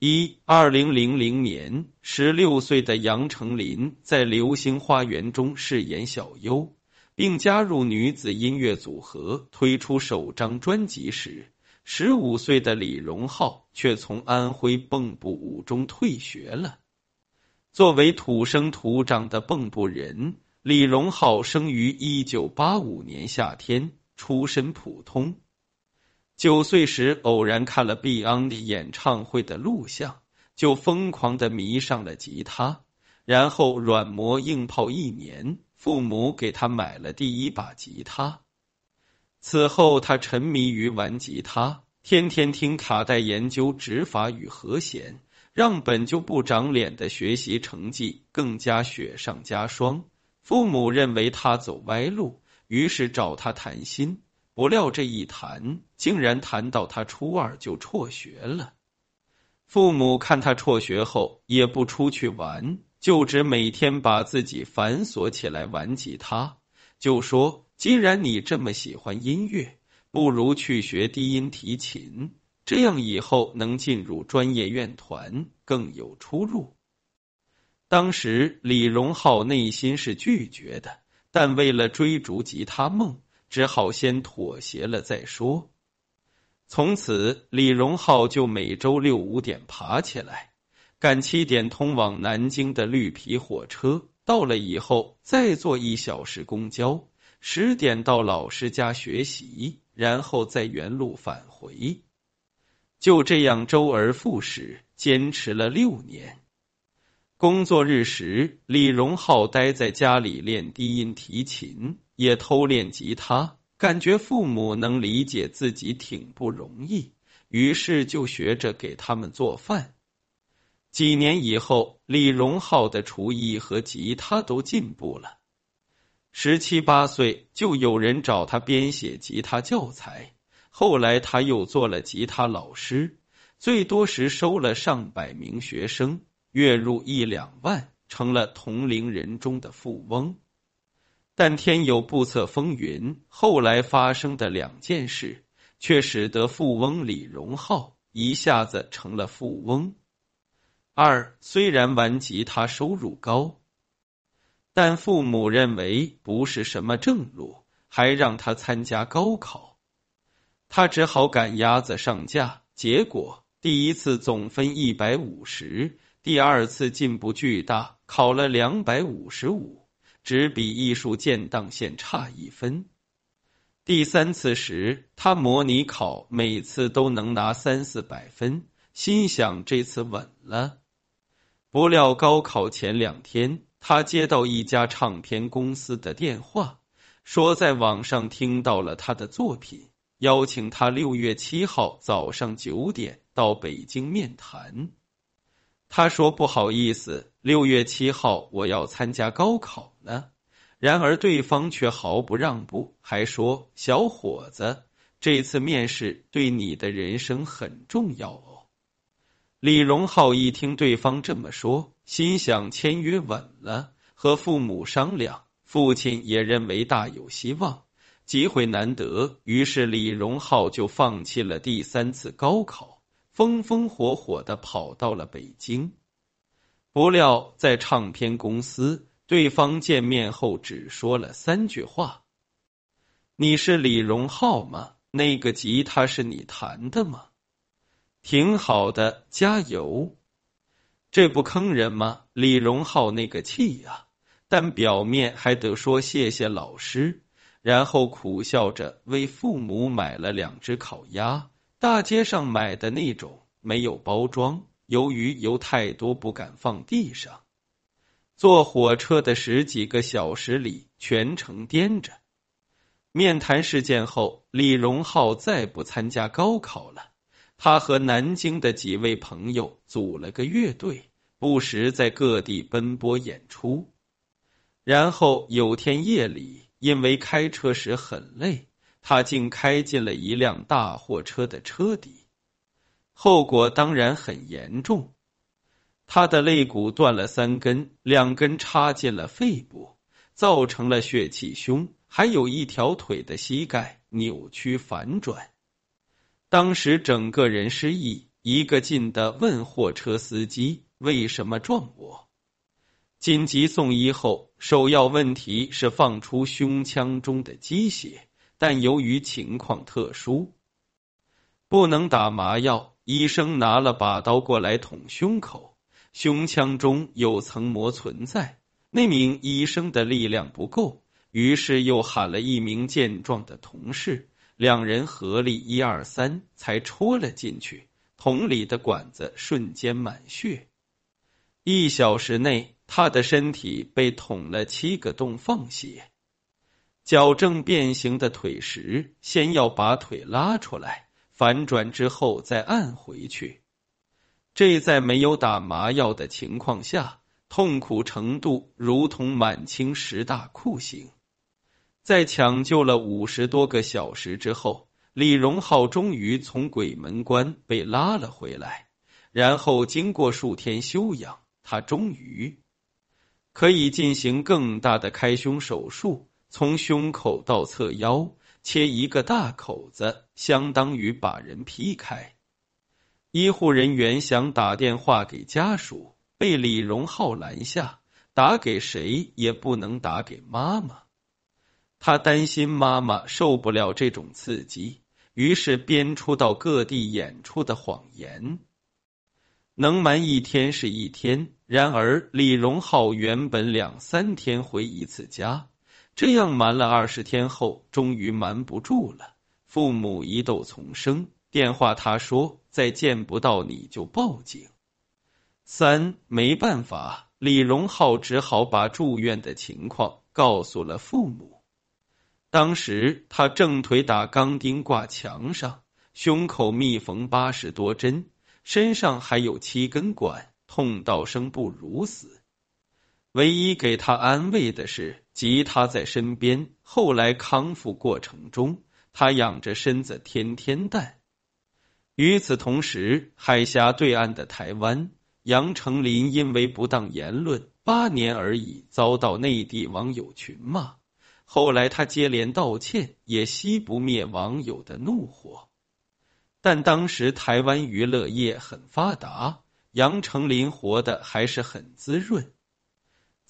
一二零零零年，十六岁的杨丞琳在《流星花园》中饰演小优，并加入女子音乐组合，推出首张专辑时，十五岁的李荣浩却从安徽蚌埠五中退学了。作为土生土长的蚌埠人，李荣浩生于一九八五年夏天，出身普通。九岁时，偶然看了 Beyond 演唱会的录像，就疯狂的迷上了吉他，然后软磨硬泡一年，父母给他买了第一把吉他。此后，他沉迷于玩吉他，天天听卡带研究指法与和弦，让本就不长脸的学习成绩更加雪上加霜。父母认为他走歪路，于是找他谈心。不料这一谈，竟然谈到他初二就辍学了。父母看他辍学后也不出去玩，就只每天把自己反锁起来玩吉他，就说：“既然你这么喜欢音乐，不如去学低音提琴，这样以后能进入专业院团，更有出路。”当时李荣浩内心是拒绝的，但为了追逐吉他梦。只好先妥协了再说。从此，李荣浩就每周六五点爬起来，赶七点通往南京的绿皮火车。到了以后，再坐一小时公交，十点到老师家学习，然后再原路返回。就这样周而复始，坚持了六年。工作日时，李荣浩待在家里练低音提琴。也偷练吉他，感觉父母能理解自己挺不容易，于是就学着给他们做饭。几年以后，李荣浩的厨艺和吉他都进步了。十七八岁就有人找他编写吉他教材，后来他又做了吉他老师，最多时收了上百名学生，月入一两万，成了同龄人中的富翁。但天有不测风云，后来发生的两件事，却使得富翁李荣浩一下子成了富翁。二虽然玩吉他收入高，但父母认为不是什么正路，还让他参加高考，他只好赶鸭子上架。结果第一次总分一百五十，第二次进步巨大，考了两百五十五。只比艺术建档线差一分。第三次时，他模拟考每次都能拿三四百分，心想这次稳了。不料高考前两天，他接到一家唱片公司的电话，说在网上听到了他的作品，邀请他六月七号早上九点到北京面谈。他说：“不好意思，六月七号我要参加高考了。”然而对方却毫不让步，还说：“小伙子，这次面试对你的人生很重要哦。”李荣浩一听对方这么说，心想签约稳了，和父母商量，父亲也认为大有希望，机会难得，于是李荣浩就放弃了第三次高考。风风火火的跑到了北京，不料在唱片公司，对方见面后只说了三句话：“你是李荣浩吗？那个吉他是你弹的吗？挺好的，加油！”这不坑人吗？李荣浩那个气呀，但表面还得说谢谢老师，然后苦笑着为父母买了两只烤鸭。大街上买的那种没有包装，由于油太多不敢放地上。坐火车的十几个小时里，全程颠着。面谈事件后，李荣浩再不参加高考了。他和南京的几位朋友组了个乐队，不时在各地奔波演出。然后有天夜里，因为开车时很累。他竟开进了一辆大货车的车底，后果当然很严重。他的肋骨断了三根，两根插进了肺部，造成了血气胸，还有一条腿的膝盖扭曲反转。当时整个人失忆，一个劲的问货车司机为什么撞我。紧急送医后，首要问题是放出胸腔中的积血，但由于情况特殊，不能打麻药。医生拿了把刀过来捅胸口，胸腔中有层膜存在。那名医生的力量不够，于是又喊了一名健壮的同事，两人合力一二三，才戳了进去。桶里的管子瞬间满血，一小时内，他的身体被捅了七个洞，放血。矫正变形的腿时，先要把腿拉出来。反转之后再按回去，这在没有打麻药的情况下，痛苦程度如同满清十大酷刑。在抢救了五十多个小时之后，李荣浩终于从鬼门关被拉了回来。然后经过数天休养，他终于可以进行更大的开胸手术，从胸口到侧腰。切一个大口子，相当于把人劈开。医护人员想打电话给家属，被李荣浩拦下。打给谁也不能打给妈妈，他担心妈妈受不了这种刺激，于是编出到各地演出的谎言。能瞒一天是一天，然而李荣浩原本两三天回一次家。这样瞒了二十天后，终于瞒不住了。父母疑窦丛生，电话他说再见不到你就报警。三没办法，李荣浩只好把住院的情况告诉了父母。当时他正腿打钢钉挂墙上，胸口密缝八十多针，身上还有七根管，痛到生不如死。唯一给他安慰的是，吉他在身边。后来康复过程中，他仰着身子天天带。与此同时，海峡对岸的台湾，杨丞琳因为不当言论，八年而已，遭到内地网友群骂。后来他接连道歉，也熄不灭网友的怒火。但当时台湾娱乐业很发达，杨丞琳活得还是很滋润。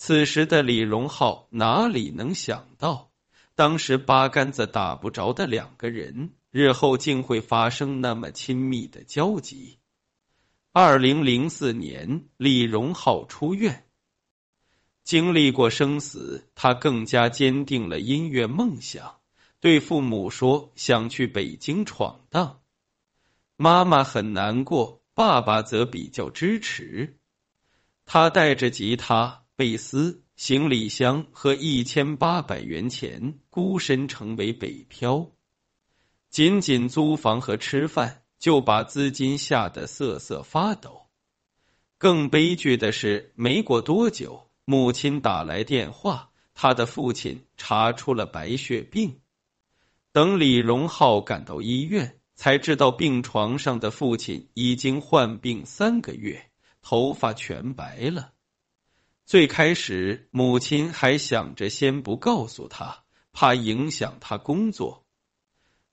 此时的李荣浩哪里能想到，当时八竿子打不着的两个人，日后竟会发生那么亲密的交集。二零零四年，李荣浩出院，经历过生死，他更加坚定了音乐梦想，对父母说想去北京闯荡。妈妈很难过，爸爸则比较支持。他带着吉他。贝斯、行李箱和一千八百元钱，孤身成为北漂，仅仅租房和吃饭就把资金吓得瑟瑟发抖。更悲剧的是，没过多久，母亲打来电话，他的父亲查出了白血病。等李荣浩赶到医院，才知道病床上的父亲已经患病三个月，头发全白了。最开始，母亲还想着先不告诉他，怕影响他工作。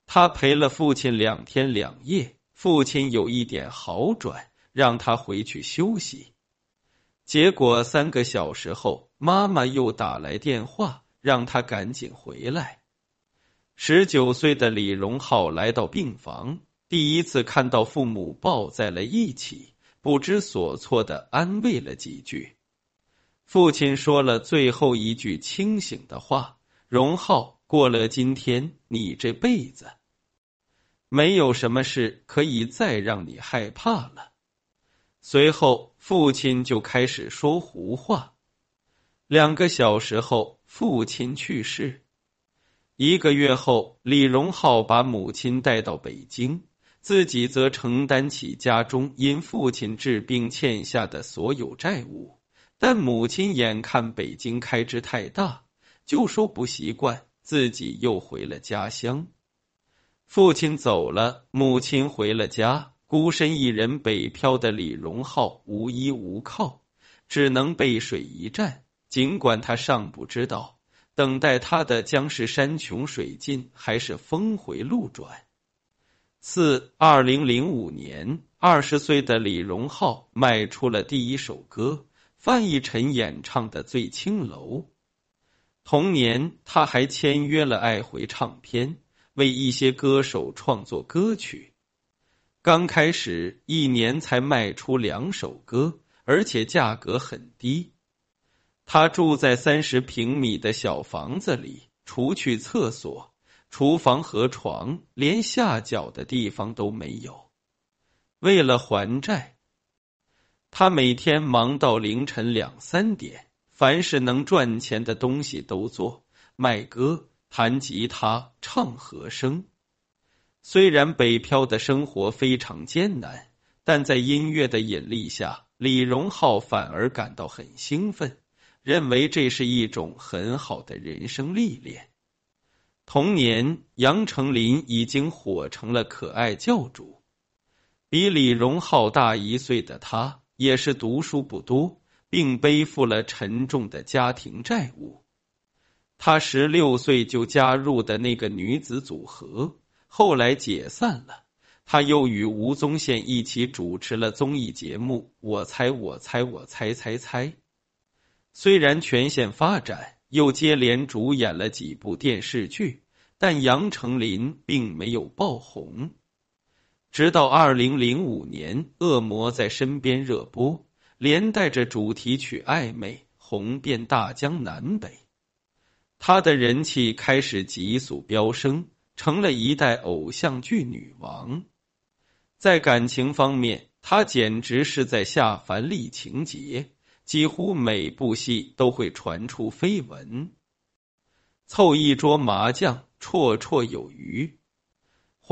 他陪了父亲两天两夜，父亲有一点好转，让他回去休息。结果三个小时后，妈妈又打来电话，让他赶紧回来。十九岁的李荣浩来到病房，第一次看到父母抱在了一起，不知所措的安慰了几句。父亲说了最后一句清醒的话：“荣浩，过了今天，你这辈子没有什么事可以再让你害怕了。”随后，父亲就开始说胡话。两个小时后，父亲去世。一个月后，李荣浩把母亲带到北京，自己则承担起家中因父亲治病欠下的所有债务。但母亲眼看北京开支太大，就说不习惯，自己又回了家乡。父亲走了，母亲回了家，孤身一人北漂的李荣浩无依无靠，只能背水一战。尽管他尚不知道，等待他的将是山穷水尽，还是峰回路转。四二零零五年二十岁的李荣浩迈出了第一首歌，范逸臣演唱的《醉青楼》。同年，他还签约了爱回唱片，为一些歌手创作歌曲。刚开始一年才卖出两首歌，而且价格很低。他住在三十平米的小房子里，除去厕所、厨房和床，连下脚的地方都没有。为了还债，他每天忙到凌晨两三点。凡是能赚钱的东西都做，卖歌、弹吉他、唱和声。虽然北漂的生活非常艰难，但在音乐的引力下，李荣浩反而感到很兴奋，认为这是一种很好的人生历练。同年，杨丞琳已经火成了可爱教主。比李荣浩大一岁的他，也是读书不多。并背负了沉重的家庭债务。他十六岁就加入的那个女子组合，后来解散了。他又与吴宗宪一起主持了综艺节目《我猜我猜我猜猜猜》。虽然全线发展，又接连主演了几部电视剧，但杨丞琳并没有爆红。直到二零零五年，《恶魔在身边》热播。连带着主题曲《暧昧》红遍大江南北，她的人气开始急速飙升，成了一代偶像剧女王。在感情方面，她简直是在下凡历情劫，几乎每部戏都会传出绯闻。凑一桌麻将，绰绰有余。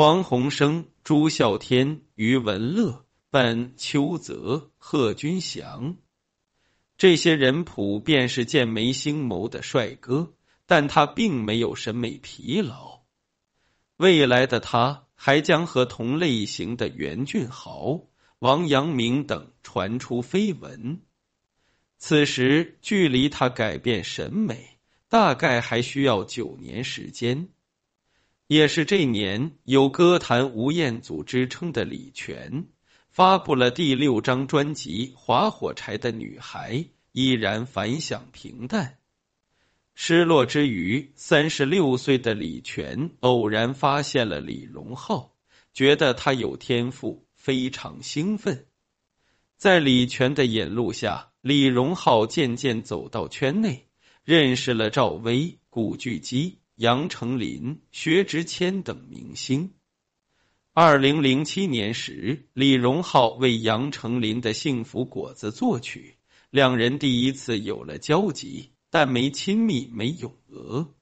黄鸿升、朱孝天、余文乐。本邱泽、贺军翔，这些人普遍是剑眉星眸的帅哥，但他并没有审美疲劳。未来的他还将和同类型的袁俊豪、王阳明等传出绯闻。此时距离他改变审美，大概还需要九年时间。也是这年，有歌坛吴彦祖之称的李泉。发布了第六张专辑《划火柴的女孩》，依然反响平淡。失落之余，三十六岁的李泉偶然发现了李荣浩，觉得他有天赋，非常兴奋。在李泉的引路下，李荣浩渐渐走到圈内，认识了赵薇、古巨基、杨丞琳、薛之谦等明星。二零零七年时，李荣浩为杨丞琳的《幸福果子》作曲，两人第一次有了交集，但没亲密，没有讹。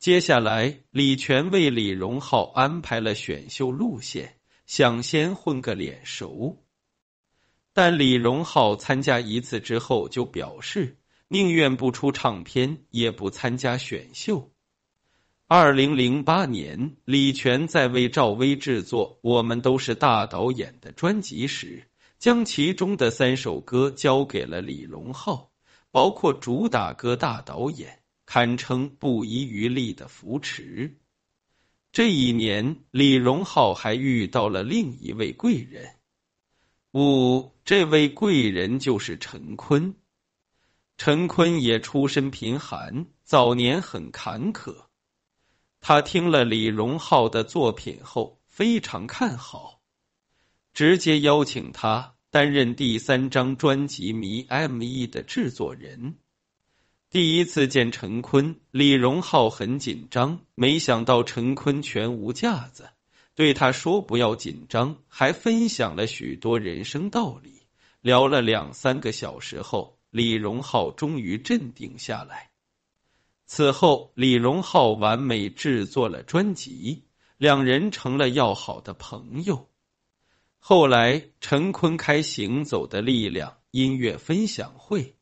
接下来，李泉为李荣浩安排了选秀路线，想先混个脸熟。但李荣浩参加一次之后，就表示宁愿不出唱片，也不参加选秀。二零零八年，李泉在为赵薇制作《我们都是大导演》的专辑时，将其中的三首歌交给了李荣浩，包括主打歌《大导演》，堪称不遗余力的扶持。这一年，李荣浩还遇到了另一位贵人，五，这位贵人就是陈坤。陈坤也出身贫寒，早年很坎坷。他听了李荣浩的作品后非常看好，直接邀请他担任第三张专辑《迷 M E》的制作人。第一次见陈坤，李荣浩很紧张，没想到陈坤全无架子，对他说：“不要紧张。”还分享了许多人生道理。聊了两三个小时后，李荣浩终于镇定下来。此后，李荣浩完美制作了专辑，两人成了要好的朋友。后来，陈坤开《行走的力量》音乐分享会，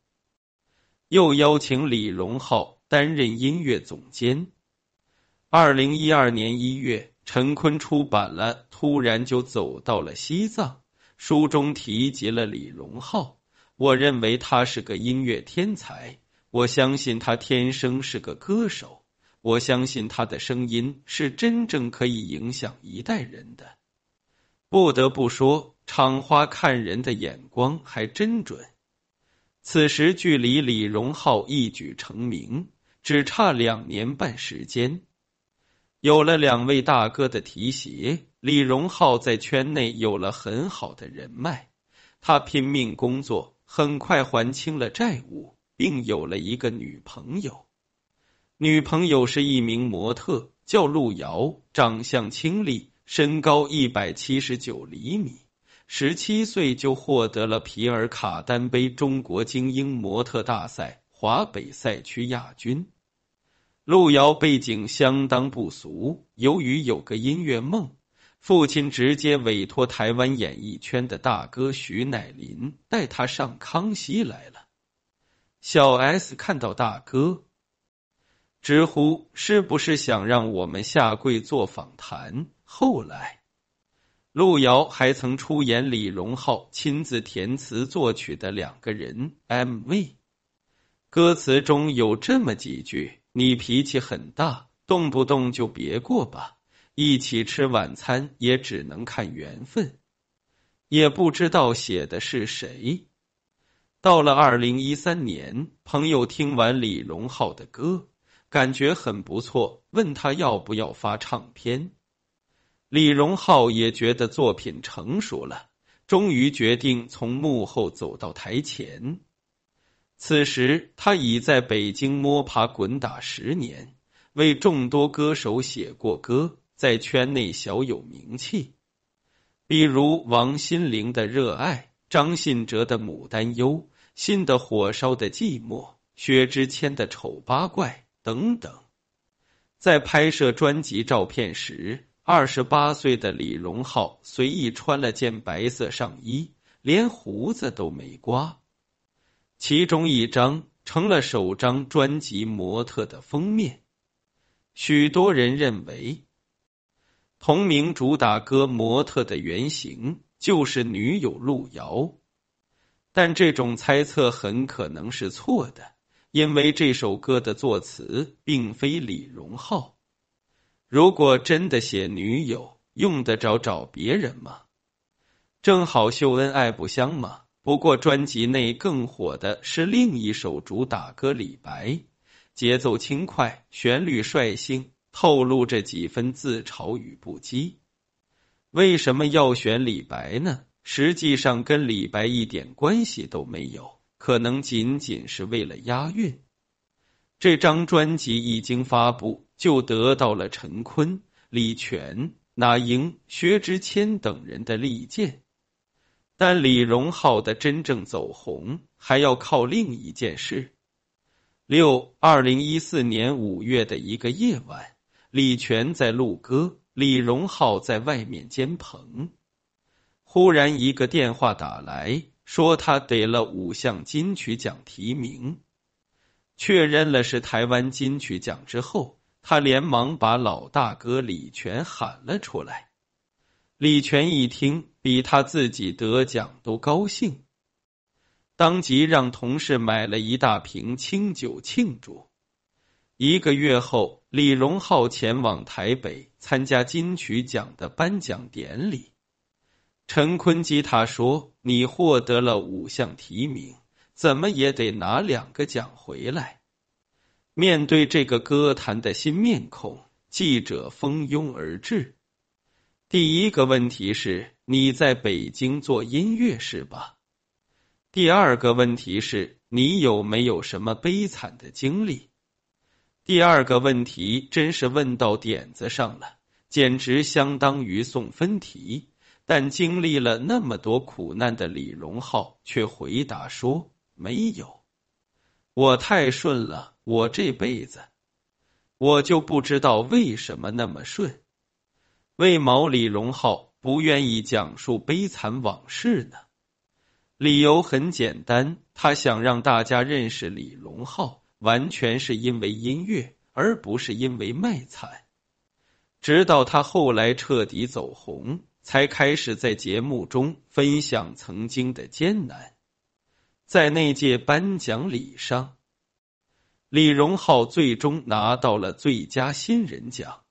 又邀请李荣浩担任音乐总监。二零一二年一月，陈坤出版了《突然就走到了西藏》，书中提及了李荣浩，我认为他是个音乐天才。我相信他天生是个歌手，我相信他的声音是真正可以影响一代人的。不得不说，厂花看人的眼光还真准。此时距离李荣浩一举成名只差两年半时间，有了两位大哥的提携，李荣浩在圈内有了很好的人脉。他拼命工作，很快还清了债务，并有了一个女朋友。女朋友是一名模特，叫陆瑶，长相清丽，身高一百七十九厘米。十七岁就获得了皮尔卡丹杯中国精英模特大赛华北赛区亚军。路遥背景相当不俗，由于有个音乐梦，父亲直接委托台湾演艺圈的大哥徐乃麟带他上康熙来了。小 S 看到大哥，直呼是不是想让我们下跪做访谈？后来。路遥还曾出演李荣浩亲自填词作曲的两个人 MV，歌词中有这么几句：“你脾气很大，动不动就别过吧，一起吃晚餐也只能看缘分。”也不知道写的是谁。到了二零一三年，朋友听完李荣浩的歌，感觉很不错，问他要不要发唱片。李荣浩也觉得作品成熟了，终于决定从幕后走到台前。此时，他已在北京摸爬滚打十年，为众多歌手写过歌，在圈内小有名气。比如王心凌的《热爱》，张信哲的《牡丹忧》，新的《火烧的寂寞》，薛之谦的《丑八怪》等等。在拍摄专辑照片时。二十八岁的李荣浩随意穿了件白色上衣，连胡子都没刮。其中一张成了首张专辑模特的封面。许多人认为，同名主打歌模特的原型就是女友路遥，但这种猜测很可能是错的，因为这首歌的作词并非李荣浩。如果真的写女友，用得着找别人吗？正好秀恩爱不香吗？不过专辑内更火的是另一首主打歌《李白》，节奏轻快，旋律率性，透露着几分自嘲与不羁。为什么要选李白呢？实际上跟李白一点关系都没有，可能仅仅是为了押韵。这张专辑一经发布，就得到了陈坤、李泉、那英、薛之谦等人的力荐。但李荣浩的真正走红，还要靠另一件事。六二零一四年五月的一个夜晚，李泉在录歌，李荣浩在外面监棚。忽然一个电话打来，说他得了五项金曲奖提名。确认了是台湾金曲奖之后，他连忙把老大哥李泉喊了出来。李泉一听，比他自己得奖都高兴，当即让同事买了一大瓶清酒庆祝。一个月后，李荣浩前往台北参加金曲奖的颁奖典礼。陈坤基他说：“你获得了五项提名。”怎么也得拿两个奖回来。面对这个歌坛的新面孔，记者蜂拥而至。第一个问题是：你在北京做音乐是吧？第二个问题是：你有没有什么悲惨的经历？第二个问题真是问到点子上了，简直相当于送分题。但经历了那么多苦难的李荣浩却回答说。没有，我太顺了。我这辈子，我就不知道为什么那么顺。为毛李荣浩不愿意讲述悲惨往事呢？理由很简单，他想让大家认识李荣浩，完全是因为音乐，而不是因为卖惨。直到他后来彻底走红，才开始在节目中分享曾经的艰难。在那届颁奖礼上，李荣浩最终拿到了最佳新人奖。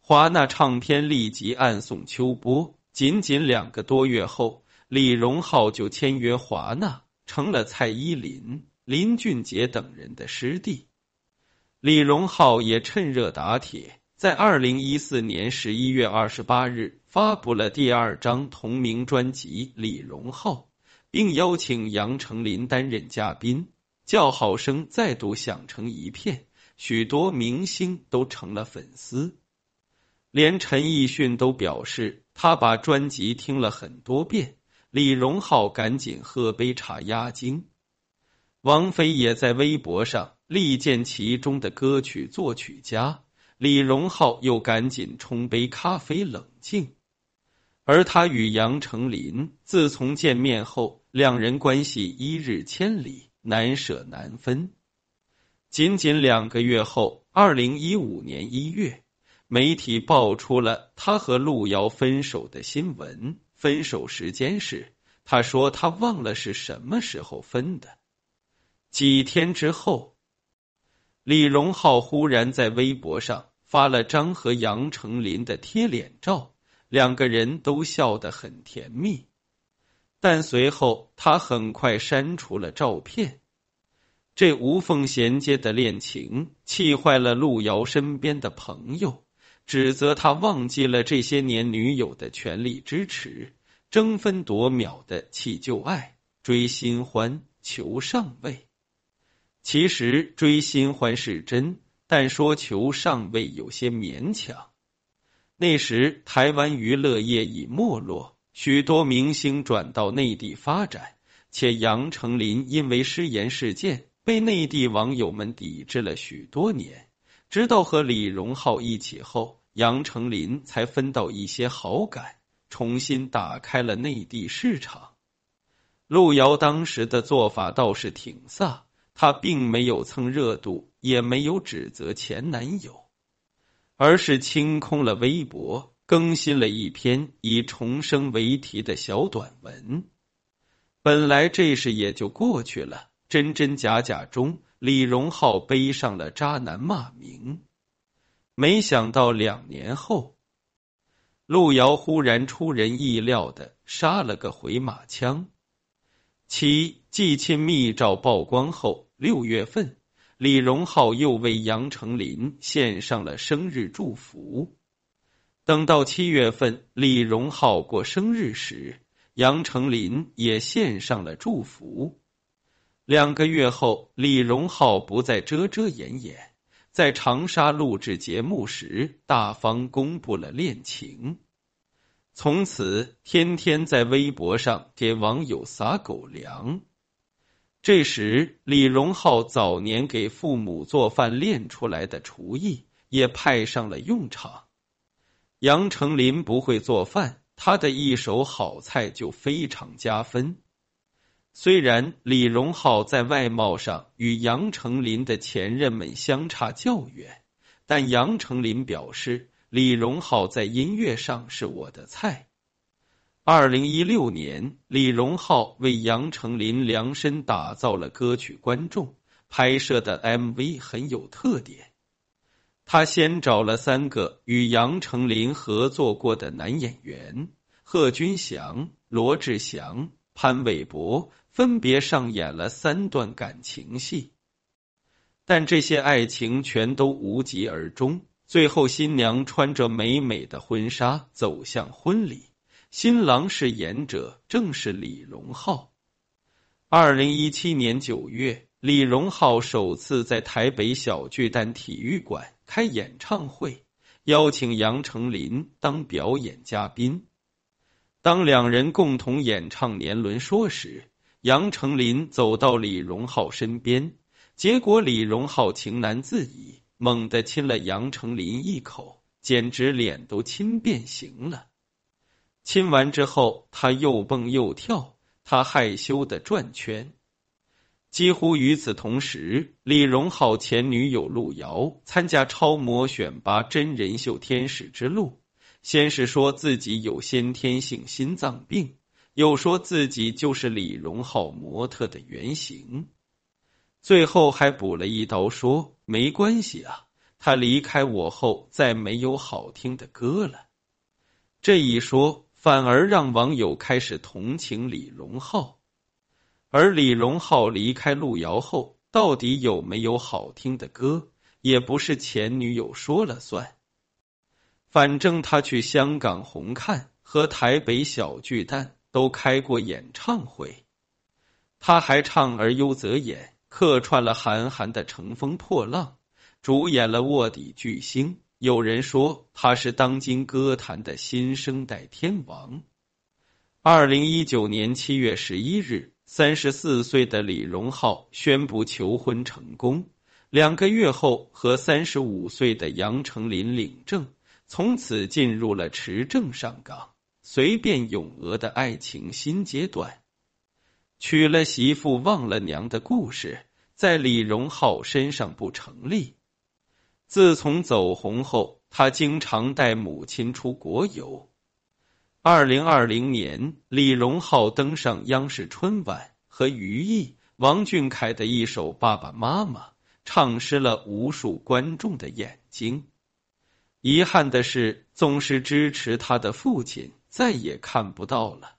华纳唱片立即暗送秋波，仅仅两个多月后，李荣浩就签约华纳，成了蔡依林、林俊杰等人的师弟。李荣浩也趁热打铁，在二零一四年十一月二十八日发布了第二张同名专辑《李荣浩》，并邀请杨丞琳担任嘉宾，叫好声再度响成一片，许多明星都成了粉丝。连陈奕迅都表示，他把专辑听了很多遍。李荣浩赶紧喝杯茶压惊。王菲也在微博上力荐其中的歌曲作曲家，李荣浩又赶紧冲杯咖啡冷静。而他与杨丞琳自从见面后，两人关系一日千里，难舍难分。仅仅两个月后，二零一五年一月。媒体爆出了他和路遥分手的新闻，分手时间是，他说他忘了是什么时候分的。几天之后，李荣浩忽然在微博上发了张和杨丞琳的贴脸照，两个人都笑得很甜蜜。但随后他很快删除了照片，这无缝衔接的恋情气坏了路遥身边的朋友。指责他忘记了这些年女友的全力支持，争分夺秒的弃旧爱，追新欢，求上位。其实追新欢是真，但说求上位有些勉强。那时台湾娱乐业已没落，许多明星转到内地发展，且杨丞琳因为失言事件被内地网友们抵制了许多年。直到和李荣浩一起后，杨丞琳才分到一些好感，重新打开了内地市场。路遥当时的做法倒是挺飒，他并没有蹭热度，也没有指责前男友，而是清空了微博，更新了一篇以重生为题的小短文。本来这事也就过去了，真真假假中。李荣浩背上了渣男骂名，没想到两年后，路遥忽然出人意料的杀了个回马枪。其继亲密照曝光后，六月份，李荣浩又为杨丞琳献上了生日祝福。等到七月份，李荣浩过生日时，杨丞琳也献上了祝福。两个月后，李荣浩不再遮遮掩掩，在长沙录制节目时大方公布了恋情，从此天天在微博上给网友撒狗粮。这时，李荣浩早年给父母做饭练出来的厨艺也派上了用场。杨丞琳不会做饭，他的一手好菜就非常加分。虽然李荣浩在外貌上与杨丞琳的前任们相差较远，但杨丞琳表示李荣浩在音乐上是我的菜。二零一六年，李荣浩为杨丞琳量身打造了歌曲《观众》，拍摄的 MV 很有特点。他先找了三个与杨丞琳合作过的男演员：贺军翔、罗志祥、潘玮柏。分别上演了三段感情戏，但这些爱情全都无疾而终。最后，新娘穿着美美的婚纱走向婚礼，新郎饰演者正是李荣浩。二零一七年九月，李荣浩首次在台北小巨蛋体育馆开演唱会，邀请杨丞琳当表演嘉宾。当两人共同演唱《年轮说》时，杨丞琳走到李荣浩身边，结果李荣浩情难自已，猛地亲了杨丞琳一口，简直脸都亲变形了。亲完之后，他又蹦又跳，他害羞的转圈。几乎与此同时，李荣浩前女友路遥参加超模选拔真人秀《天使之路》，先是说自己有先天性心脏病。又说自己就是李荣浩模特的原型，最后还补了一刀说没关系啊，他离开我后再没有好听的歌了。这一说反而让网友开始同情李荣浩。而李荣浩离开路遥后，到底有没有好听的歌，也不是前女友说了算。反正他去香港红磡和台北小巨蛋都开过演唱会，他还唱而优则演，客串了韩寒的《乘风破浪》，主演了《卧底巨星》。有人说他是当今歌坛的新生代天王。二零一九年七月十一日，三十四岁的李荣浩宣布求婚成功，两个月后和三十五岁的杨丞琳领证，从此进入了持证上岗、随便咏鹅的爱情新阶段。娶了媳妇忘了娘的故事，在李荣浩身上不成立。自从走红后，他经常带母亲出国游。二零二零年，李荣浩登上央视春晚，和于毅、王俊凯的一首《爸爸妈妈》唱湿了无数观众的眼睛。遗憾的是，总是支持他的父亲再也看不到了。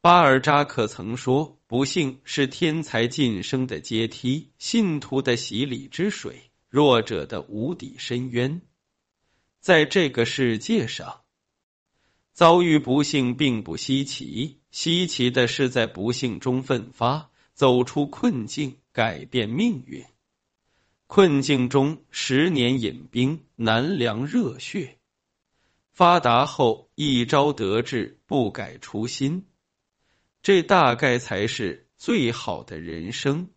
巴尔扎克曾说：“不幸是天才晋升的阶梯，信徒的洗礼之水。”弱者的无底深渊，在这个世界上，遭遇不幸并不稀奇，稀奇的是在不幸中奋发，走出困境，改变命运。困境中十年饮冰，难凉热血；发达后一朝得志，不改初心。这大概才是最好的人生。